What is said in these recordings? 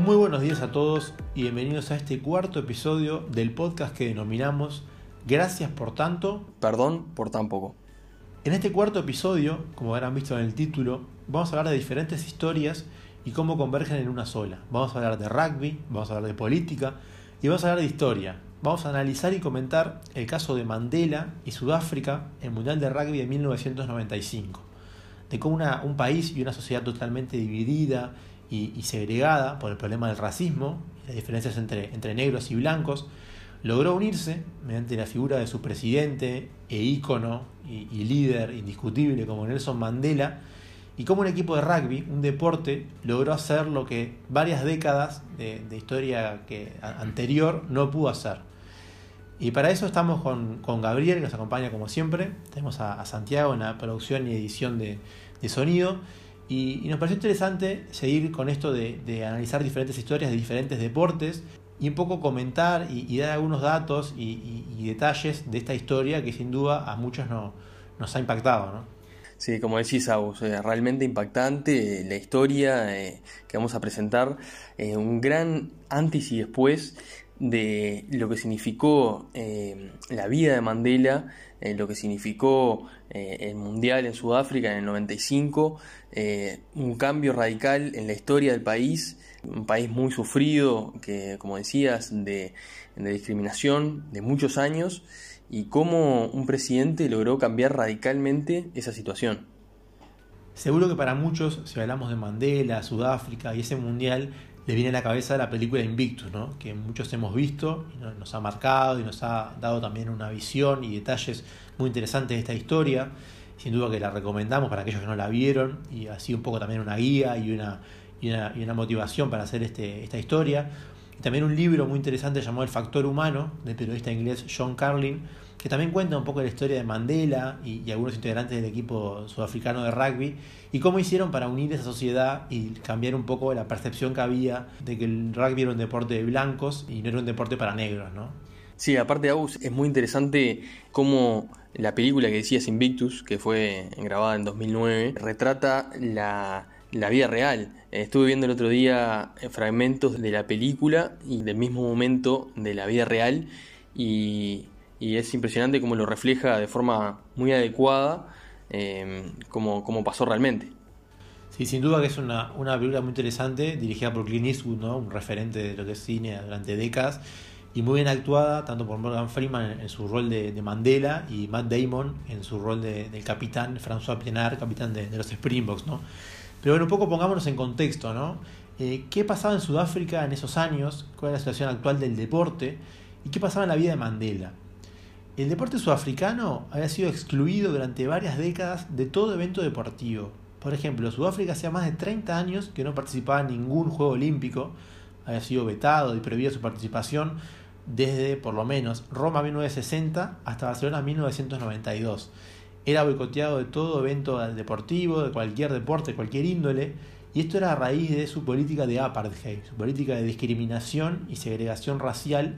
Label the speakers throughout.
Speaker 1: Muy buenos días a todos y bienvenidos a este cuarto episodio del podcast que denominamos Gracias por tanto.
Speaker 2: Perdón por tan poco.
Speaker 1: En este cuarto episodio, como habrán visto en el título, vamos a hablar de diferentes historias y cómo convergen en una sola. Vamos a hablar de rugby, vamos a hablar de política y vamos a hablar de historia. Vamos a analizar y comentar el caso de Mandela y Sudáfrica en el Mundial de Rugby de 1995. De cómo un país y una sociedad totalmente dividida y, segregada por el problema del racismo las diferencias entre, entre negros y blancos, logró unirse mediante la figura de su presidente e ícono y, líder indiscutible como Nelson Mandela, y como un equipo de rugby, un deporte, logró hacer lo que varias décadas de, historia que, anterior no pudo hacer. Y para eso estamos con, Gabriel, que nos acompaña como siempre. Tenemos a, Santiago en la producción y edición de, sonido. Y, nos pareció interesante seguir con esto de, analizar diferentes historias de diferentes deportes y un poco comentar y, dar algunos datos y, detalles de esta historia que sin duda a muchos no, nos ha impactado. ¿no?
Speaker 2: Sí, como decís, Agus, realmente impactante la historia eh, que vamos a presentar, eh, un gran antes y después de lo que significó eh, la vida de Mandela, lo que significó el Mundial en Sudáfrica en el 95, un cambio radical en la historia del país, un país muy sufrido, que como decías, de, de discriminación de muchos años, y cómo un presidente logró cambiar radicalmente esa situación.
Speaker 1: Seguro que para muchos, si hablamos de Mandela, Sudáfrica y ese mundial, le viene a la cabeza la película Invictus, ¿no? que muchos hemos visto y nos ha marcado y nos ha dado también una visión y detalles muy interesantes de esta historia. Sin duda que la recomendamos para aquellos que no la vieron y así un poco también una guía y una, y una, motivación para hacer este, esta historia. También un libro muy interesante llamado El Factor Humano, del periodista inglés John Carlin, que también cuenta un poco la historia de Mandela y, algunos integrantes del equipo sudafricano de rugby y cómo hicieron para unir esa sociedad y cambiar un poco la percepción que había de que el rugby era un deporte de blancos y no era un deporte para negros, ¿no?
Speaker 2: Sí, aparte de Agus, es muy interesante cómo la película que decías Invictus, que fue grabada en 2009, retrata la, la vida real. Estuve viendo el otro día fragmentos de la película y del mismo momento de la vida real y y es impresionante cómo lo refleja de forma muy adecuada eh, como, pasó realmente.
Speaker 1: Sí, sin duda que es una, una película muy interesante, dirigida por Clint Eastwood, ¿no? un referente de lo que es cine durante décadas, y muy bien actuada, tanto por Morgan Freeman en, su rol de, Mandela y Matt Damon en su rol de, del capitán François Pienaar, capitán de, los Springboks. ¿no? Pero bueno, un poco pongámonos en contexto, ¿no? Eh, ¿Qué pasaba en Sudáfrica en esos años? ¿Cuál era la situación actual del deporte? ¿Y qué pasaba en la vida de Mandela? El deporte sudafricano había sido excluido durante varias décadas de todo evento deportivo. Por ejemplo, Sudáfrica hacía más de 30 años que no participaba en ningún Juego Olímpico, había sido vetado y prohibido su participación desde por lo menos Roma 1960 hasta Barcelona 1992. Era boicoteado de todo evento deportivo, de cualquier deporte, de cualquier índole, y esto era a raíz de su política de apartheid, su política de discriminación y segregación racial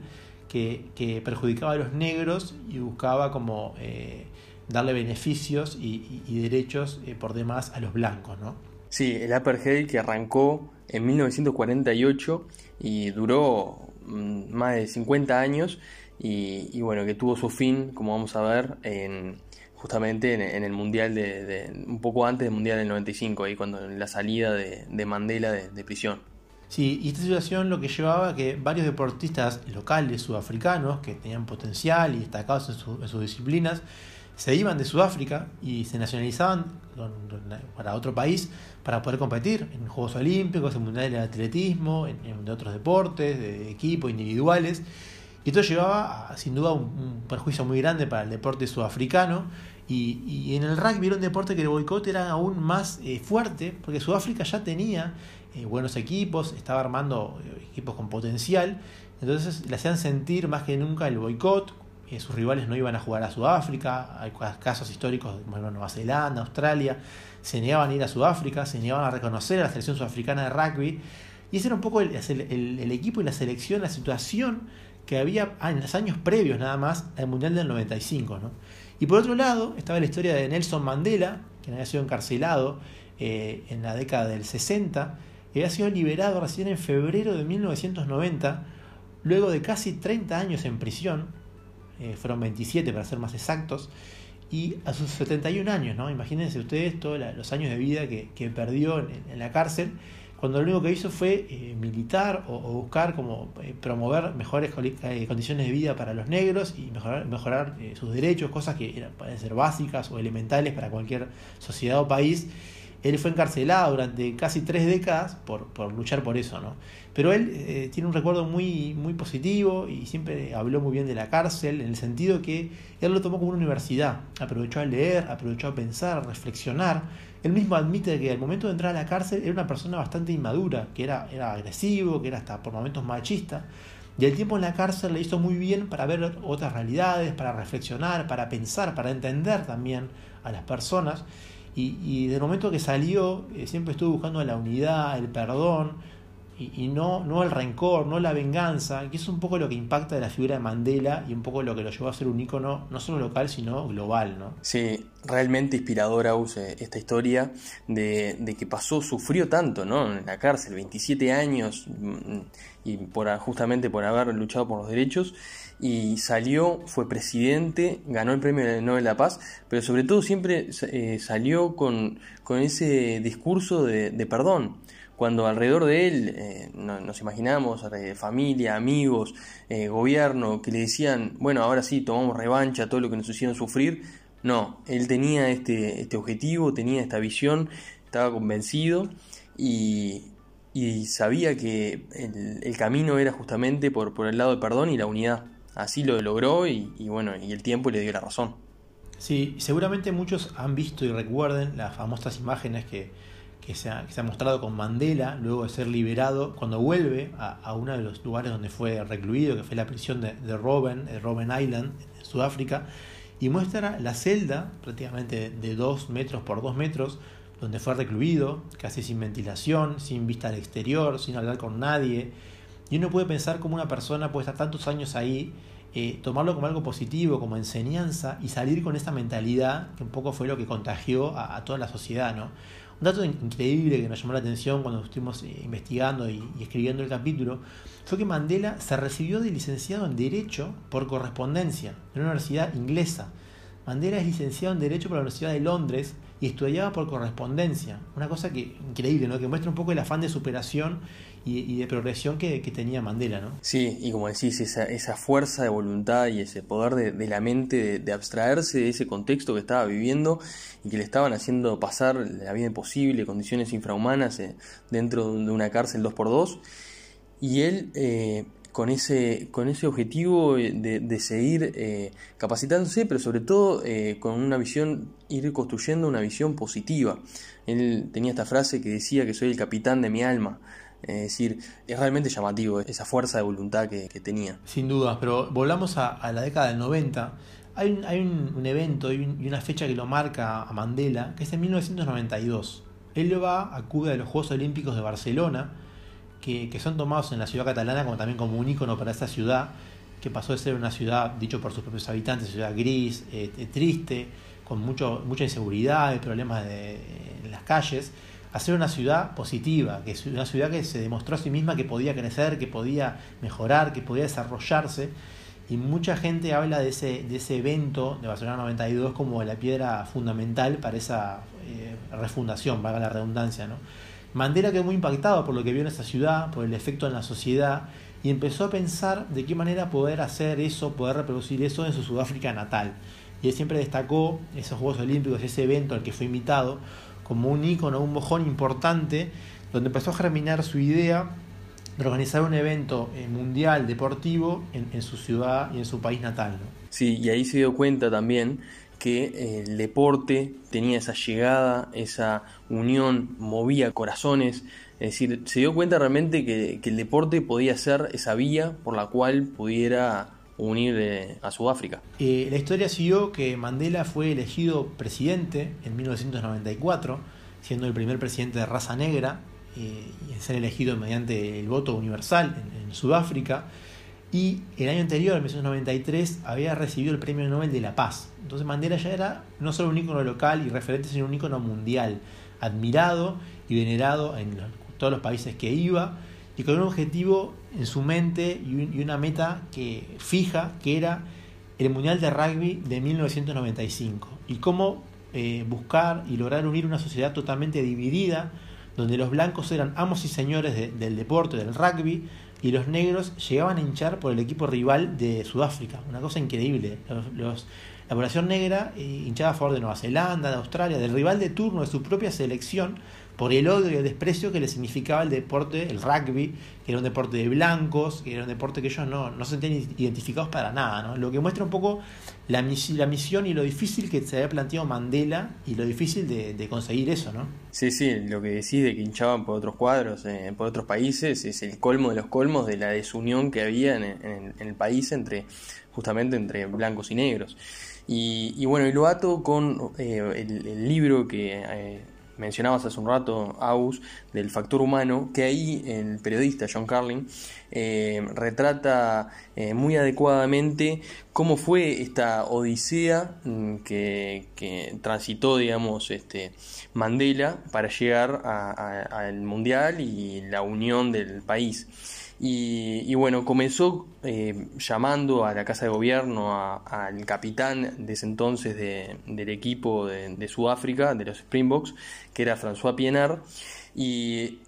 Speaker 1: que, perjudicaba a los negros y buscaba como eh, darle beneficios y, derechos eh, por demás a los blancos, ¿no?
Speaker 2: Sí, el apartheid que arrancó en 1948 y duró mm, más de 50 años y, bueno, que tuvo su fin, como vamos a ver, en, justamente en, el Mundial de, un poco antes del Mundial del 95, ahí cuando la salida de, Mandela de prisión.
Speaker 1: Sí, y esta situación lo que llevaba a que varios deportistas locales sudafricanos que tenían potencial y destacados en, sus disciplinas se iban de Sudáfrica y se nacionalizaban para otro país para poder competir en Juegos Olímpicos, en Mundiales de Atletismo, en, otros deportes, de equipo, individuales. Y esto llevaba a, sin duda un, perjuicio muy grande para el deporte sudafricano. Y, en el rugby era un deporte que el boicot era aún más eh, fuerte, porque Sudáfrica ya tenía eh, buenos equipos, estaba armando eh, equipos con potencial, entonces le hacían sentir más que nunca el boicot, eh, sus rivales no iban a jugar a Sudáfrica, hay casos históricos, bueno, Nueva Zelanda, Australia, se negaban a ir a Sudáfrica, se negaban a reconocer a la selección sudafricana de rugby, y ese era un poco el, equipo y la selección, la situación que había ah, en los años previos nada más al Mundial del 95. ¿no? Y por otro lado estaba la historia de Nelson Mandela, quien había sido encarcelado en la década del 60, y había sido liberado recién en febrero de 1990, luego de casi 30 años en prisión, eh, fueron 27 para ser más exactos, y a sus 71 años, ¿no? Imagínense ustedes todos los años de vida que, perdió en, la cárcel, cuando lo único que hizo fue eh, militar o, buscar como eh, promover mejores condiciones de vida para los negros y mejorar, mejorar sus derechos, cosas que pueden ser básicas o elementales para cualquier sociedad o país él fue encarcelado durante casi tres décadas por, por luchar por eso, ¿no? Pero él eh, tiene un recuerdo muy, muy positivo y siempre habló muy bien de la cárcel, en el sentido que él lo tomó como una universidad. Aprovechó a leer, aprovechó a pensar, a reflexionar. Él mismo admite que al momento de entrar a la cárcel era una persona bastante inmadura, que era, era agresivo, que era hasta por momentos machista. Y el tiempo en la cárcel le hizo muy bien para ver otras realidades, para reflexionar, para pensar, para entender también a las personas. Y, y del momento que salió, eh, siempre estuvo buscando la unidad, el perdón, y, no, no el rencor, no la venganza, que es un poco lo que impacta de la figura de Mandela y un poco lo que lo llevó a ser un ícono no solo local, sino global. ¿no?
Speaker 2: Sí, realmente inspiradora use esta historia de, de, que pasó, sufrió tanto ¿no? en la cárcel, 27 años, mm, y por, justamente por haber luchado por los derechos y salió, fue presidente, ganó el premio Nobel de la Paz, pero sobre todo siempre eh, salió con, con, ese discurso de, perdón. Cuando alrededor de él eh, nos imaginamos eh, familia, amigos, gobierno, que le decían, bueno, ahora sí, tomamos revancha, todo lo que nos hicieron sufrir, no, él tenía este, este objetivo, tenía esta visión, estaba convencido y, y sabía que el, camino era justamente por, por el lado del perdón y la unidad así lo logró y, bueno, y el tiempo le dio la razón.
Speaker 1: Sí, seguramente muchos han visto y recuerden las famosas imágenes que, se, ha, mostrado con Mandela luego de ser liberado, cuando vuelve a, uno de los lugares donde fue recluido, que fue la prisión de, Robben, de Robben Island, en Sudáfrica, y muestra la celda, prácticamente de 2 metros por 2 metros, donde fue recluido, casi sin ventilación, sin vista al exterior, sin hablar con nadie, y uno puede pensar como una persona puede estar tantos años ahí, eh, tomarlo como algo positivo, como enseñanza y salir con esa mentalidad que un poco fue lo que contagió a, toda la sociedad. ¿no? Un dato increíble que nos llamó la atención cuando estuvimos eh, investigando y, escribiendo el capítulo fue que Mandela se recibió de licenciado en Derecho por correspondencia en una universidad inglesa. Mandela es licenciado en Derecho por la Universidad de Londres y estudiaba por correspondencia. Una cosa que increíble, ¿no? que muestra un poco el afán de superación y, de progresión que, tenía Mandela. ¿no?
Speaker 2: Sí, y como decís, esa, fuerza de voluntad y ese poder de, la mente de, abstraerse de ese contexto que estaba viviendo y que le estaban haciendo pasar la vida imposible, condiciones infrahumanas eh, dentro de una cárcel 2x2. Y él eh, con ese, con ese objetivo de, seguir eh, capacitándose, pero sobre todo eh, con una visión, ir construyendo una visión positiva. Él tenía esta frase que decía que soy el capitán de mi alma. Es decir, es realmente llamativo esa fuerza de voluntad que, tenía.
Speaker 1: Sin duda, pero volvamos a, la década del 90. Hay un, hay un, evento y, una fecha que lo marca a Mandela, que es en 1992. Él va, a los Juegos Olímpicos de Barcelona, que, son tomados en la ciudad catalana como también como un icono para esa ciudad, que pasó de ser una ciudad, dicho por sus propios habitantes, ciudad gris, eh, eh, triste, con mucho, mucha inseguridad problemas de, en las calles, a ser una ciudad positiva, que es una ciudad que se demostró a sí misma que podía crecer, que podía mejorar, que podía desarrollarse. Y mucha gente habla de ese, de ese evento de Barcelona 92 como la piedra fundamental para esa eh, refundación, valga la redundancia. ¿no? Mandela quedó muy impactado por lo que vio en esa ciudad, por el efecto en la sociedad, y empezó a pensar de qué manera poder hacer eso, poder reproducir eso en su Sudáfrica natal. Y él siempre destacó esos Juegos Olímpicos, ese evento al que fue invitado, como un ícono, un mojón importante, donde empezó a germinar su idea de organizar un evento eh, mundial deportivo en, su ciudad y en su país natal.
Speaker 2: Sí, y ahí se dio cuenta también que eh, el deporte tenía esa llegada, esa unión, movía corazones, es decir, se dio cuenta realmente que, el deporte podía ser esa vía por la cual pudiera unir eh, a Sudáfrica.
Speaker 1: Eh, la historia siguió que Mandela fue elegido presidente en 1994, siendo el primer presidente de raza negra y en ser elegido mediante el voto universal en Sudáfrica y el año anterior, en 1993, había recibido el Premio Nobel de la Paz. Entonces Mandela ya era no solo un ícono local y referente, sino un ícono mundial, admirado y venerado en todos los países que iba y con un objetivo en su mente y una meta que fija que era el Mundial de Rugby de 1995 y cómo eh, buscar y lograr unir una sociedad totalmente dividida donde los blancos eran amos y señores del deporte, del rugby, y los negros llegaban a hinchar por el equipo rival de Sudáfrica. Una cosa increíble. Los, la población negra eh, hinchaba a favor de Nueva Zelanda, de Australia, del rival de turno de su propia selección, por el odio y el desprecio que le significaba el deporte, el rugby, que era un deporte de blancos, que era un deporte que ellos no, no se sentían identificados para nada. ¿no? Lo que muestra un poco la, la misión y lo difícil que se había planteado Mandela y lo difícil de, conseguir eso. ¿no?
Speaker 2: Sí, sí, lo que decís de que hinchaban por otros cuadros, eh, por otros países, es el colmo de los colmos de la desunión que había en, el país entre justamente entre blancos y negros. Y, bueno, y lo ato con eh, el, libro que eh, mencionabas hace un rato, Aus, del factor humano, que ahí el periodista John Carlin eh, retrata eh, muy adecuadamente cómo fue esta odisea mm, que, transitó, digamos, este, Mandela para llegar al Mundial y la unión del país. Y, bueno, comenzó eh, llamando a la Casa de Gobierno al capitán de ese entonces del equipo de, Sudáfrica, de los Springboks, que era François Pienaar, y,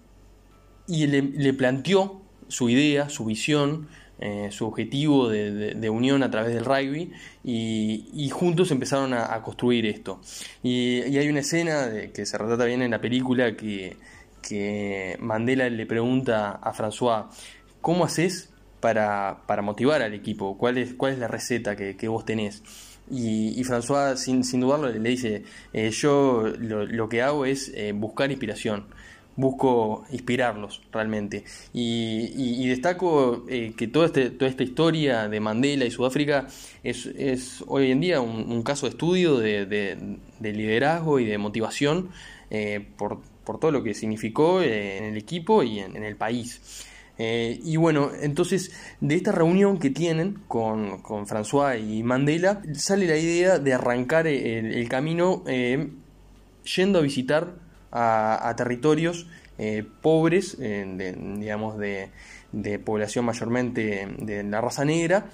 Speaker 2: le, planteó su idea, su visión, eh, su objetivo de, unión a través del rugby y, juntos empezaron a, construir esto. Y, hay una escena que se retrata bien en la película que, que Mandela le pregunta a François, ¿cómo haces para, motivar al equipo? ¿Cuál es, cuál es la receta que, vos tenés? Y, François, sin, sin, dudarlo, le dice, eh, yo lo, que hago es eh, buscar inspiración, busco inspirarlos realmente. Y, destaco eh, que toda, este, toda esta historia de Mandela y Sudáfrica es, hoy en día un, caso de estudio de, liderazgo y de motivación por, todo lo que significó en el equipo y en el país. Eh, y bueno, entonces de esta reunión que tienen con, con François y Mandela, sale la idea de arrancar el, camino eh, yendo a visitar a, territorios eh, pobres, digamos, de, de población mayormente de la raza negra,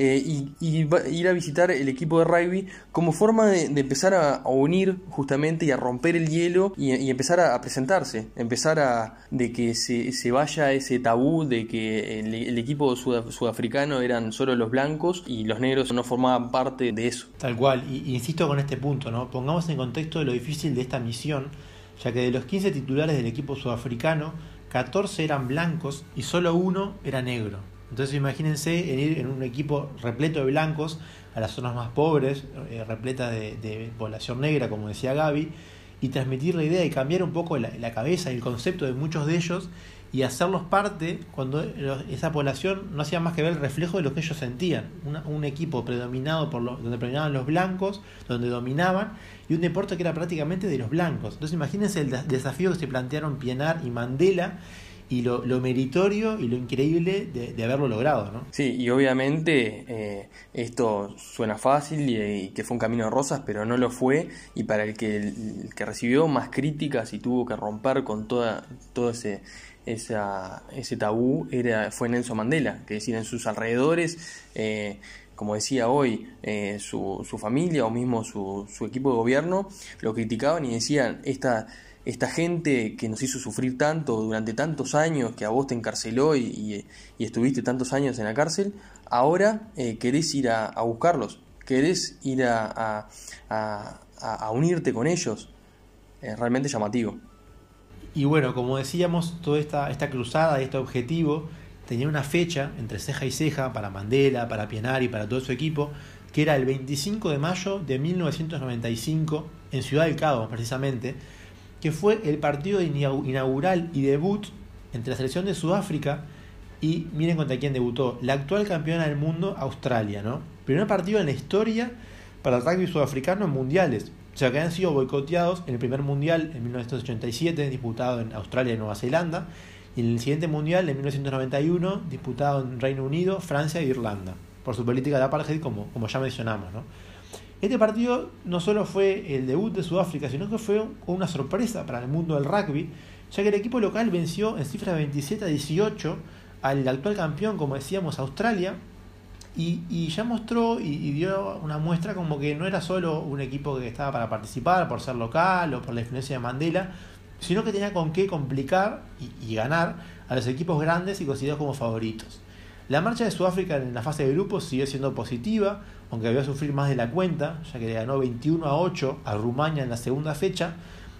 Speaker 2: eh, y, ir a visitar el equipo de rugby como forma de, empezar a, unir justamente y a romper el hielo y, empezar a, presentarse, empezar a de que se, se vaya ese tabú de que el, equipo sudafricano eran solo los blancos y los negros no formaban parte de eso.
Speaker 1: Tal cual, y insisto con este punto, ¿no? Pongamos en contexto de lo difícil de esta misión, ya que de los 15 titulares del equipo sudafricano, 14 eran blancos y solo uno era negro. Entonces imagínense en ir en un equipo repleto de blancos a las zonas más pobres, eh, repleta de, población negra, como decía Gaby, y transmitir la idea y cambiar un poco la, la cabeza y el concepto de muchos de ellos y hacerlos parte cuando esa población no hacía más que ver el reflejo de lo que ellos sentían. un equipo predominado por donde predominaban los blancos, donde dominaban, y un deporte que era prácticamente de los blancos. Entonces imagínense el desafío que se plantearon Pienar y Mandela y lo, meritorio y lo increíble de, haberlo logrado, ¿no?
Speaker 2: Sí, y obviamente eh, esto suena fácil y, que fue un camino de rosas, pero no lo fue, y para el que, que recibió más críticas y tuvo que romper con toda, todo ese, esa, ese tabú era, fue Nelson Mandela, que decir, en sus alrededores... Eh, como decía hoy, eh, su, familia o mismo su, equipo de gobierno lo criticaban y decían, esta, esta gente que nos hizo sufrir tanto durante tantos años, que a vos te encarceló y, estuviste tantos años en la cárcel, ahora eh, querés ir a, buscarlos, querés ir a, unirte con ellos. Es realmente llamativo.
Speaker 1: Y bueno, como decíamos, toda esta, esta cruzada, este objetivo, tenía una fecha entre ceja y ceja para Mandela, para Pienari, para todo su equipo, que era el 25 de mayo de 1995 en Ciudad del Cabo, precisamente, que fue el partido inaugural y debut entre la selección de Sudáfrica y miren contra quién debutó, la actual campeona del mundo, Australia, ¿no? Primer partido en la historia para el rugby sudafricano en mundiales, o sea que han sido boicoteados en el primer mundial en 1987, disputado en Australia y Nueva Zelanda, y en el siguiente mundial en 1991, disputado en Reino Unido, Francia e Irlanda, por su política de apartheid, como, como ya mencionamos, ¿no? Este partido no solo fue el debut de Sudáfrica, sino que fue una sorpresa para el mundo del rugby, ya que el equipo local venció en cifra 27 a 18 al actual campeón, como decíamos, Australia, y, ya mostró y, dio una muestra como que no era solo un equipo que estaba para participar por ser local o por la influencia de Mandela, sino que tenía con qué complicar y, ganar a los equipos grandes y considerados como favoritos. La marcha de Sudáfrica en la fase de grupos siguió siendo positiva, aunque había sufrir más de la cuenta, ya que le ganó 21 a 8 a Rumania en la segunda fecha,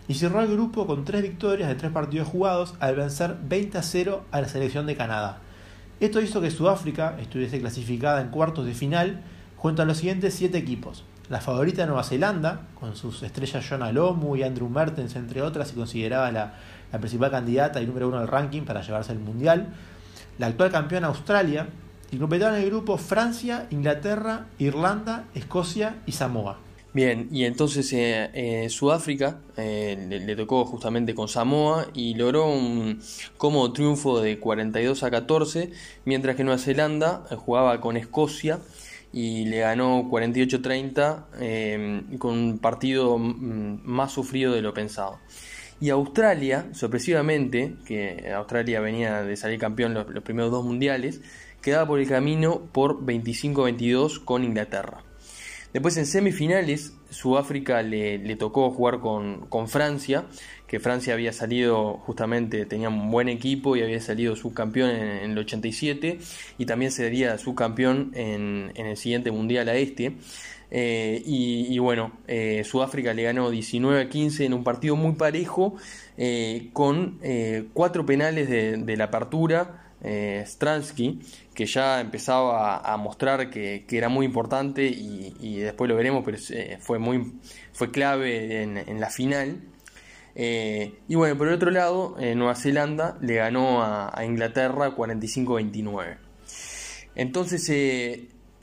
Speaker 1: y cerró el grupo con tres victorias de tres partidos jugados al vencer 20 a 0 a la selección de Canadá. Esto hizo que Sudáfrica estuviese clasificada en cuartos de final junto a los siguientes siete equipos. La favorita Nueva Zelanda, con sus estrellas John Alomu y Andrew Mertens, entre otras, y consideraba la, principal candidata y número uno del ranking para llevarse el Mundial. La actual campeona Australia, y completaron el grupo Francia, Inglaterra, Irlanda, Escocia y Samoa.
Speaker 2: Bien, y entonces eh, eh, Sudáfrica eh, le, tocó justamente con Samoa y logró un cómodo triunfo de 42 a 14, mientras que Nueva Zelanda jugaba con Escocia y le ganó 48-30 con un partido mm, más sufrido de lo pensado. Y Australia, sorpresivamente, que Australia venía de salir campeón los, los primeros dos mundiales, quedaba por el camino por 25-22 con Inglaterra. Después en semifinales, Sudáfrica le, tocó jugar con, Francia, que Francia había salido justamente, tenía un buen equipo y había salido subcampeón en, el 87 y también sería subcampeón en, en el siguiente mundial a este. Eh, y, bueno, eh, Sudáfrica le ganó 19 a 15 en un partido muy parejo, eh, con cuatro penales de, de la apertura eh, Stransky, que ya empezaba a, mostrar que, era muy importante y, después lo veremos, pero eh, fue, muy, fue clave en, la final. Eh, y bueno, por el otro lado, Nueva Zelanda le ganó a, Inglaterra 45-29. Entonces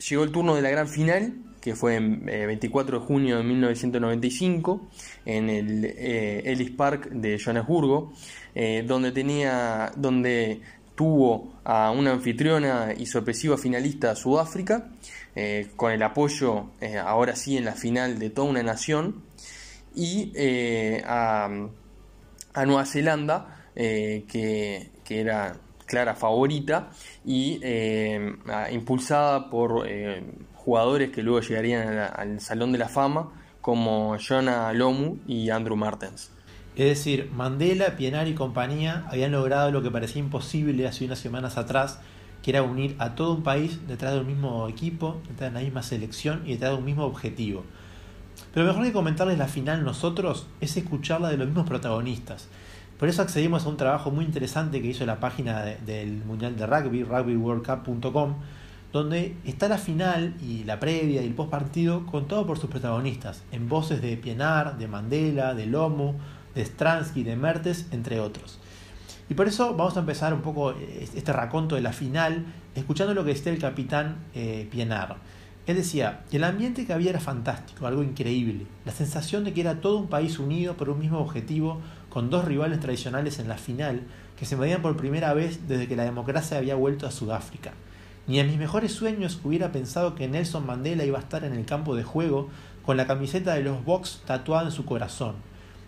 Speaker 2: llegó el turno de la gran final, que fue el 24 de junio de 1995, en el Ellis Park de Johannesburgo, donde tenía, donde tuvo a una anfitriona y sorpresiva finalista Sudáfrica, eh, con el apoyo eh, ahora sí en la final de toda una nación, y eh, a, Nueva Zelanda, que, era clara favorita y impulsada por jugadores que luego llegarían al Salón de la Fama, como Jonah Lomu y Andrew Martens.
Speaker 1: Es decir, Mandela, Pienaar y compañía habían logrado lo que parecía imposible hace unas semanas atrás, que era unir a todo un país detrás de un mismo equipo, detrás de la misma selección y detrás de un mismo objetivo. Pero mejor que comentarles la final nosotros es escucharla de los mismos protagonistas. Por eso accedimos a un trabajo muy interesante que hizo la página del Mundial de Rugby, rugbyworldcup.com, donde está la final y la previa y el post partido contado por sus protagonistas, en voces de Pienar, de Mandela, de Lomo, de Stransky, de Mertes, entre otros. Y por eso vamos a empezar un poco eh, este raconto de la final, escuchando lo que decía el capitán eh, Pienar. Él decía, el ambiente que había era fantástico, algo increíble. La sensación de que era todo un país unido por un mismo objetivo, con dos rivales tradicionales en la final, que se medían por primera vez desde que la democracia había vuelto a Sudáfrica. Ni en mis mejores sueños hubiera pensado que Nelson Mandela iba a estar en el campo de juego con la camiseta de los Box tatuada en su corazón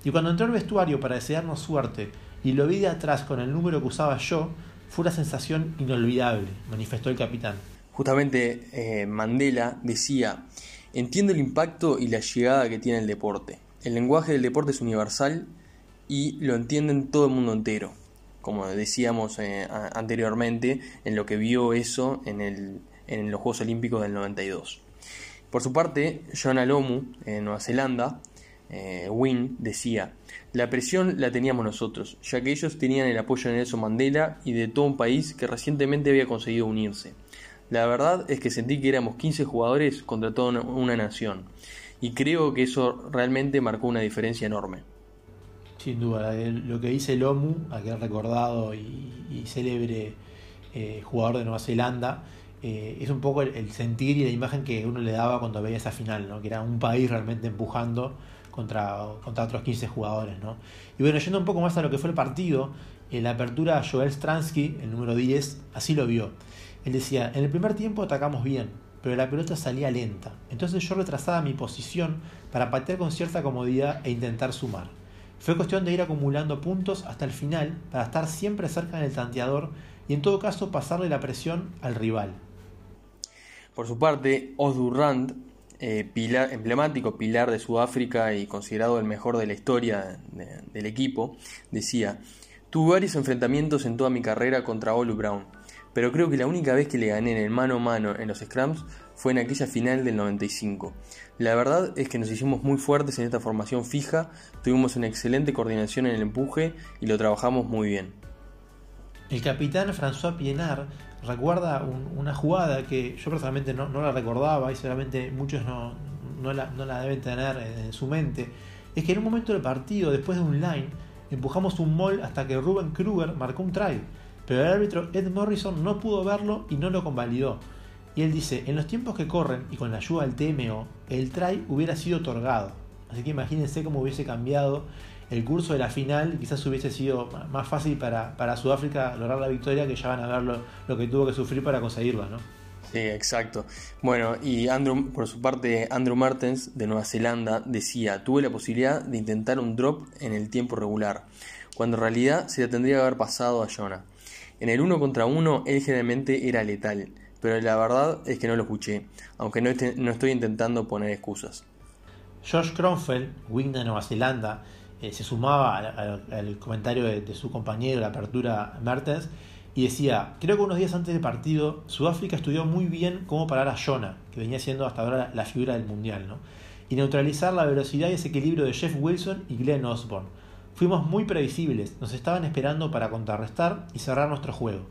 Speaker 1: y cuando entró al vestuario para desearnos suerte y lo vi de atrás con el número que usaba yo, fue una sensación inolvidable, manifestó el capitán.
Speaker 2: Justamente eh, Mandela decía, entiendo el impacto y la llegada que tiene el deporte. El lenguaje del deporte es universal y lo entienden todo el mundo entero. Como decíamos eh, anteriormente, en lo que vio eso en, en los Juegos Olímpicos del 92. Por su parte, John Alomu, en Nueva Zelanda, eh, decía, la presión la teníamos nosotros, ya que ellos tenían el apoyo de Nelson Mandela y de todo un país que recientemente había conseguido unirse. La verdad es que sentí que éramos 15 jugadores contra toda una, nación, y creo que eso realmente marcó una diferencia enorme.
Speaker 1: Sin duda, lo que dice Lomu, aquel recordado y, célebre eh, jugador de Nueva Zelanda, eh, es un poco el, sentir y la imagen que uno le daba cuando veía esa final, ¿no? que era un país realmente empujando contra, contra otros 15 jugadores. ¿no? Y bueno, yendo un poco más a lo que fue el partido, en la apertura Joel Stransky, el número 10, así lo vio. Él decía, en el primer tiempo atacamos bien, pero la pelota salía lenta. Entonces yo retrasaba mi posición para patear con cierta comodidad e intentar sumar. Fue cuestión de ir acumulando puntos hasta el final para estar siempre cerca del tanteador y en todo caso pasarle la presión al rival.
Speaker 2: Por su parte, Osdurrand, eh, pilar, emblemático pilar de Sudáfrica y considerado el mejor de la historia del equipo, decía, tuve varios enfrentamientos en toda mi carrera contra Olu Brown, pero creo que la única vez que le gané en el mano a mano en los scrums fue en aquella final del 95. La verdad es que nos hicimos muy fuertes en esta formación fija, tuvimos una excelente coordinación en el empuje y lo trabajamos muy bien.
Speaker 1: El capitán François Pienard recuerda una jugada que yo personalmente no, la recordaba y seguramente muchos no, la, deben tener en su mente. Es que en un momento del partido, después de un line, empujamos un mall hasta que Ruben Kruger marcó un try. Pero el árbitro Ed Morrison no pudo verlo y no lo convalidó. Y él dice, en los tiempos que corren y con la ayuda del TMO, el try hubiera sido otorgado. Así que imagínense cómo hubiese cambiado el curso de la final, quizás hubiese sido más fácil para, Sudáfrica lograr la victoria que ya van a ver lo, que tuvo que sufrir para conseguirla, ¿no?
Speaker 2: Sí, exacto. Bueno, y Andrew, por su parte, Andrew Martens de Nueva Zelanda decía, tuve la posibilidad de intentar un drop en el tiempo regular, cuando en realidad se le tendría que haber pasado a Jonah. En el uno contra uno, él generalmente era letal, pero la verdad es que no lo escuché, aunque no, no estoy intentando poner excusas.
Speaker 1: Josh Kronfeld, wing de Nueva Zelanda, eh, se sumaba al, comentario de, su compañero, la apertura Mertens, y decía, creo que unos días antes del partido, Sudáfrica estudió muy bien cómo parar a Jonah, que venía siendo hasta ahora la, figura del Mundial, ¿no? y neutralizar la velocidad y ese equilibrio de Jeff Wilson y Glenn Osborne. Fuimos muy previsibles, nos estaban esperando para contrarrestar y cerrar nuestro juego.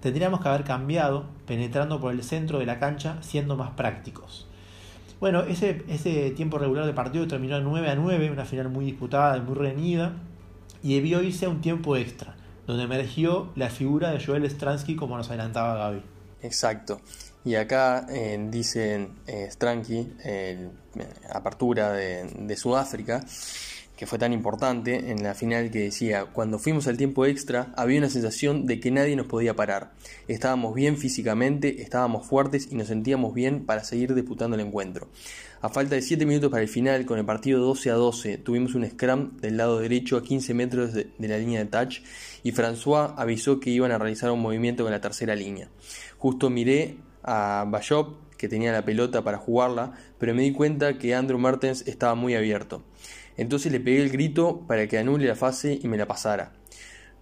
Speaker 1: Tendríamos que haber cambiado, penetrando por el centro de la cancha, siendo más prácticos. Bueno, ese, ese tiempo regular de partido terminó 9 a 9, una final muy disputada y muy reñida, y debió irse a un tiempo extra, donde emergió la figura de Joel Stransky como nos adelantaba Gaby.
Speaker 2: Exacto. Y acá eh, dicen eh, Stransky, eh, apertura de, de Sudáfrica, que fue tan importante en la final que decía, cuando fuimos al tiempo extra había una sensación de que nadie nos podía parar. Estábamos bien físicamente, estábamos fuertes y nos sentíamos bien para seguir disputando el encuentro. A falta de 7 minutos para el final, con el partido 12 a 12, tuvimos un scrum del lado derecho a 15 metros de, la línea de touch y François avisó que iban a realizar un movimiento con la tercera línea. Justo miré a Bashop, que tenía la pelota para jugarla, pero me di cuenta que Andrew Martens estaba muy abierto. Entonces le pegué el grito para que anule la fase y me la pasara.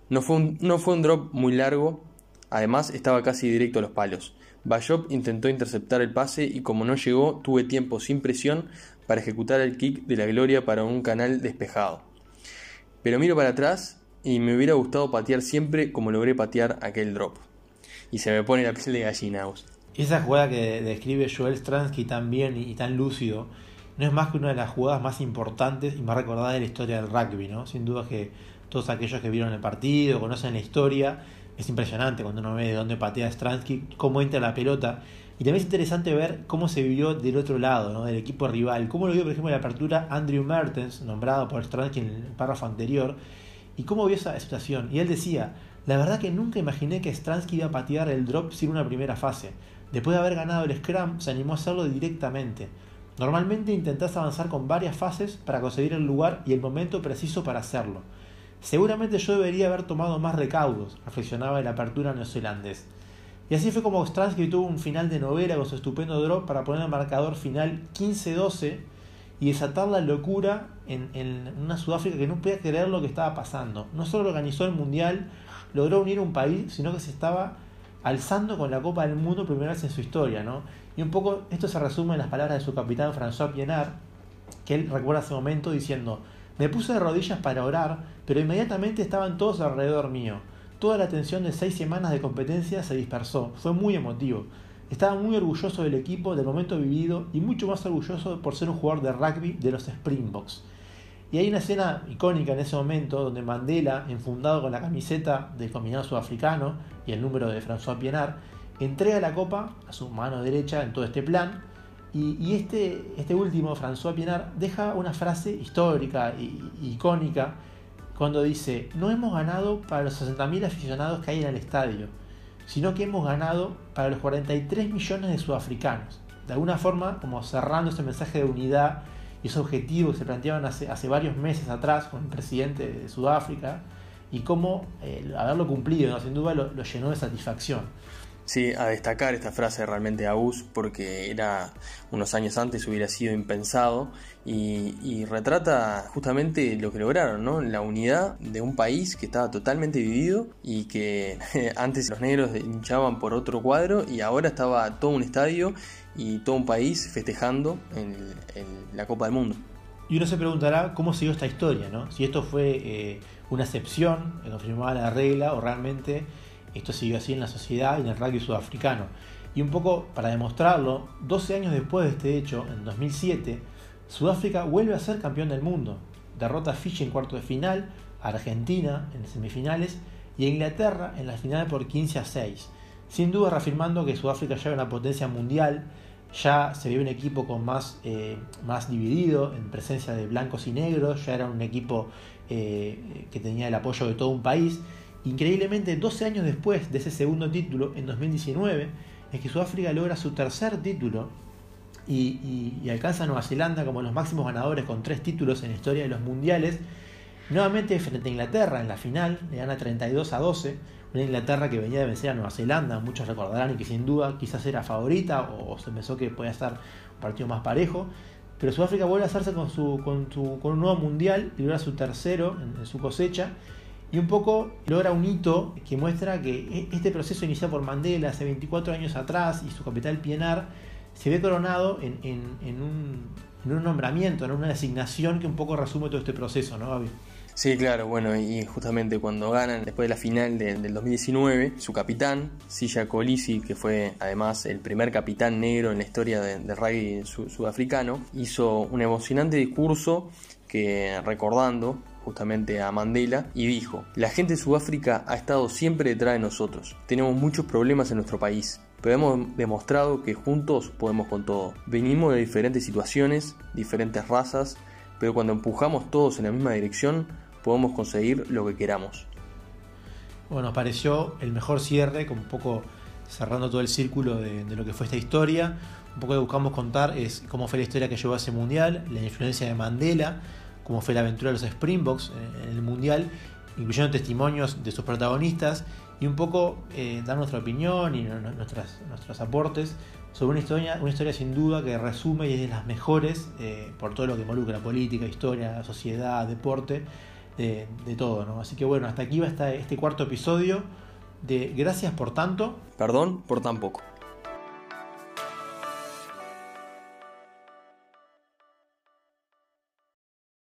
Speaker 2: No fue un, no fue un drop muy largo, además estaba casi directo a los palos. Bashop intentó interceptar el pase y como no llegó, tuve tiempo sin presión para ejecutar el kick de la gloria para un canal despejado. Pero miro para atrás y me hubiera gustado patear siempre como logré patear aquel drop. Y se me pone la piel de gallina.
Speaker 1: Esa jugada que describe Joel Stransky tan bien y tan lúcido no es más que una de las jugadas más importantes y más recordadas de la historia del rugby, ¿no? Sin duda que todos aquellos que vieron el partido, conocen la historia, es impresionante cuando uno ve de dónde patea Stransky, cómo entra la pelota. Y también es interesante ver cómo se vivió del otro lado, ¿no? del equipo rival. Cómo lo vio, por ejemplo, en la apertura Andrew Mertens, nombrado por Stransky en el párrafo anterior, y cómo vio esa situación. Y él decía, la verdad que nunca imaginé que Stransky iba a patear el drop sin una primera fase. Después de haber ganado el scrum, se animó a hacerlo directamente. Normalmente intentás avanzar con varias fases para conseguir el lugar y el momento preciso para hacerlo. Seguramente yo debería haber tomado más recaudos, reflexionaba el apertura neozelandés. Y así fue como Stransky tuvo un final de novela con su estupendo drop para poner el marcador final 15-12 y desatar la locura en, en, una Sudáfrica que no podía creer lo que estaba pasando. No solo organizó el Mundial, logró unir un país, sino que se estaba alzando con la Copa del Mundo primera vez en su historia, ¿no? Y un poco esto se resume en las palabras de su capitán François Pienard, que él recuerda ese momento diciendo, me puse de rodillas para orar, pero inmediatamente estaban todos alrededor mío. Toda la tensión de seis semanas de competencia se dispersó, fue muy emotivo. Estaba muy orgulloso del equipo, del momento vivido y mucho más orgulloso por ser un jugador de rugby de los Springboks. Y hay una escena icónica en ese momento donde Mandela, enfundado con la camiseta del combinado sudafricano y el número de François Pienard, entrega la copa a su mano derecha en todo este plan. Y, este, este último, François Pienard, deja una frase histórica e icónica cuando dice, no hemos ganado para los 60.000 aficionados que hay en el estadio, sino que hemos ganado para los 43 millones de sudafricanos. De alguna forma, como cerrando ese mensaje de unidad y esos objetivos que se planteaban hace, hace varios meses atrás con el presidente de Sudáfrica y cómo eh, haberlo cumplido, sin duda lo, llenó de satisfacción.
Speaker 2: Sí, a destacar esta frase realmente a Us porque era unos años antes hubiera sido impensado y, retrata justamente lo que lograron, ¿no? La unidad de un país que estaba totalmente dividido y que antes los negros hinchaban por otro cuadro y ahora estaba todo un estadio y todo un país festejando en, la Copa del Mundo.
Speaker 1: Y uno se preguntará cómo siguió esta historia, ¿no? Si esto fue eh, una excepción, que confirmaba la regla, o realmente esto siguió así en la sociedad y en el rugby sudafricano. Y un poco para demostrarlo, 12 años después de este hecho, en 2007, Sudáfrica vuelve a ser campeón del mundo. Derrota a Fiji en cuarto de final, a Argentina en semifinales y a Inglaterra en la final por 15 a 6. Sin duda reafirmando que Sudáfrica ya era una potencia mundial, ya se vio un equipo con más, eh, más dividido, en presencia de blancos y negros, ya era un equipo eh, que tenía el apoyo de todo un país. Increíblemente, 12 años después de ese segundo título, en 2019, es que Sudáfrica logra su tercer título y, alcanza a Nueva Zelanda como los máximos ganadores con tres títulos en la historia de los mundiales. Nuevamente frente a Inglaterra en la final, le gana 32 a 12, una Inglaterra que venía de vencer a Nueva Zelanda, muchos recordarán y que sin duda quizás era favorita o, se pensó que podía estar un partido más parejo. Pero Sudáfrica vuelve a hacerse con, su, con, con un nuevo mundial y logra su tercero en, su cosecha y un poco logra un hito que muestra que e, este proceso iniciado por Mandela hace 24 años atrás y su capital Pienar se ve coronado en, un, nombramiento, en una designación que un poco resume todo este proceso, ¿no, Gaby?
Speaker 2: Sí, claro, bueno, y justamente cuando ganan después de la final del 2019, su capitán, Silla Colisi, que fue además el primer capitán negro en la historia del de rugby sudafricano, hizo un emocionante discurso que recordando justamente a Mandela y dijo, la gente de Sudáfrica ha estado siempre detrás de nosotros, tenemos muchos problemas en nuestro país, pero hemos demostrado que juntos podemos con todo. Venimos de diferentes situaciones, diferentes razas, pero cuando empujamos todos en la misma dirección, podemos conseguir lo que queramos.
Speaker 1: Bueno, nos pareció el mejor cierre, como un poco cerrando todo el círculo de, lo que fue esta historia. Un poco que buscamos contar es cómo fue la historia que llevó a ese mundial, la influencia de Mandela, cómo fue la aventura de los Springboks en el mundial, incluyendo testimonios de sus protagonistas y un poco eh, dar nuestra opinión y nuestras, nuestros aportes sobre una historia, una historia sin duda que resume y es de las mejores eh, por todo lo que involucra política, historia, sociedad, deporte de, todo, ¿no? Así que bueno, hasta aquí va este cuarto episodio de Gracias por tanto.
Speaker 2: Perdón por tan poco.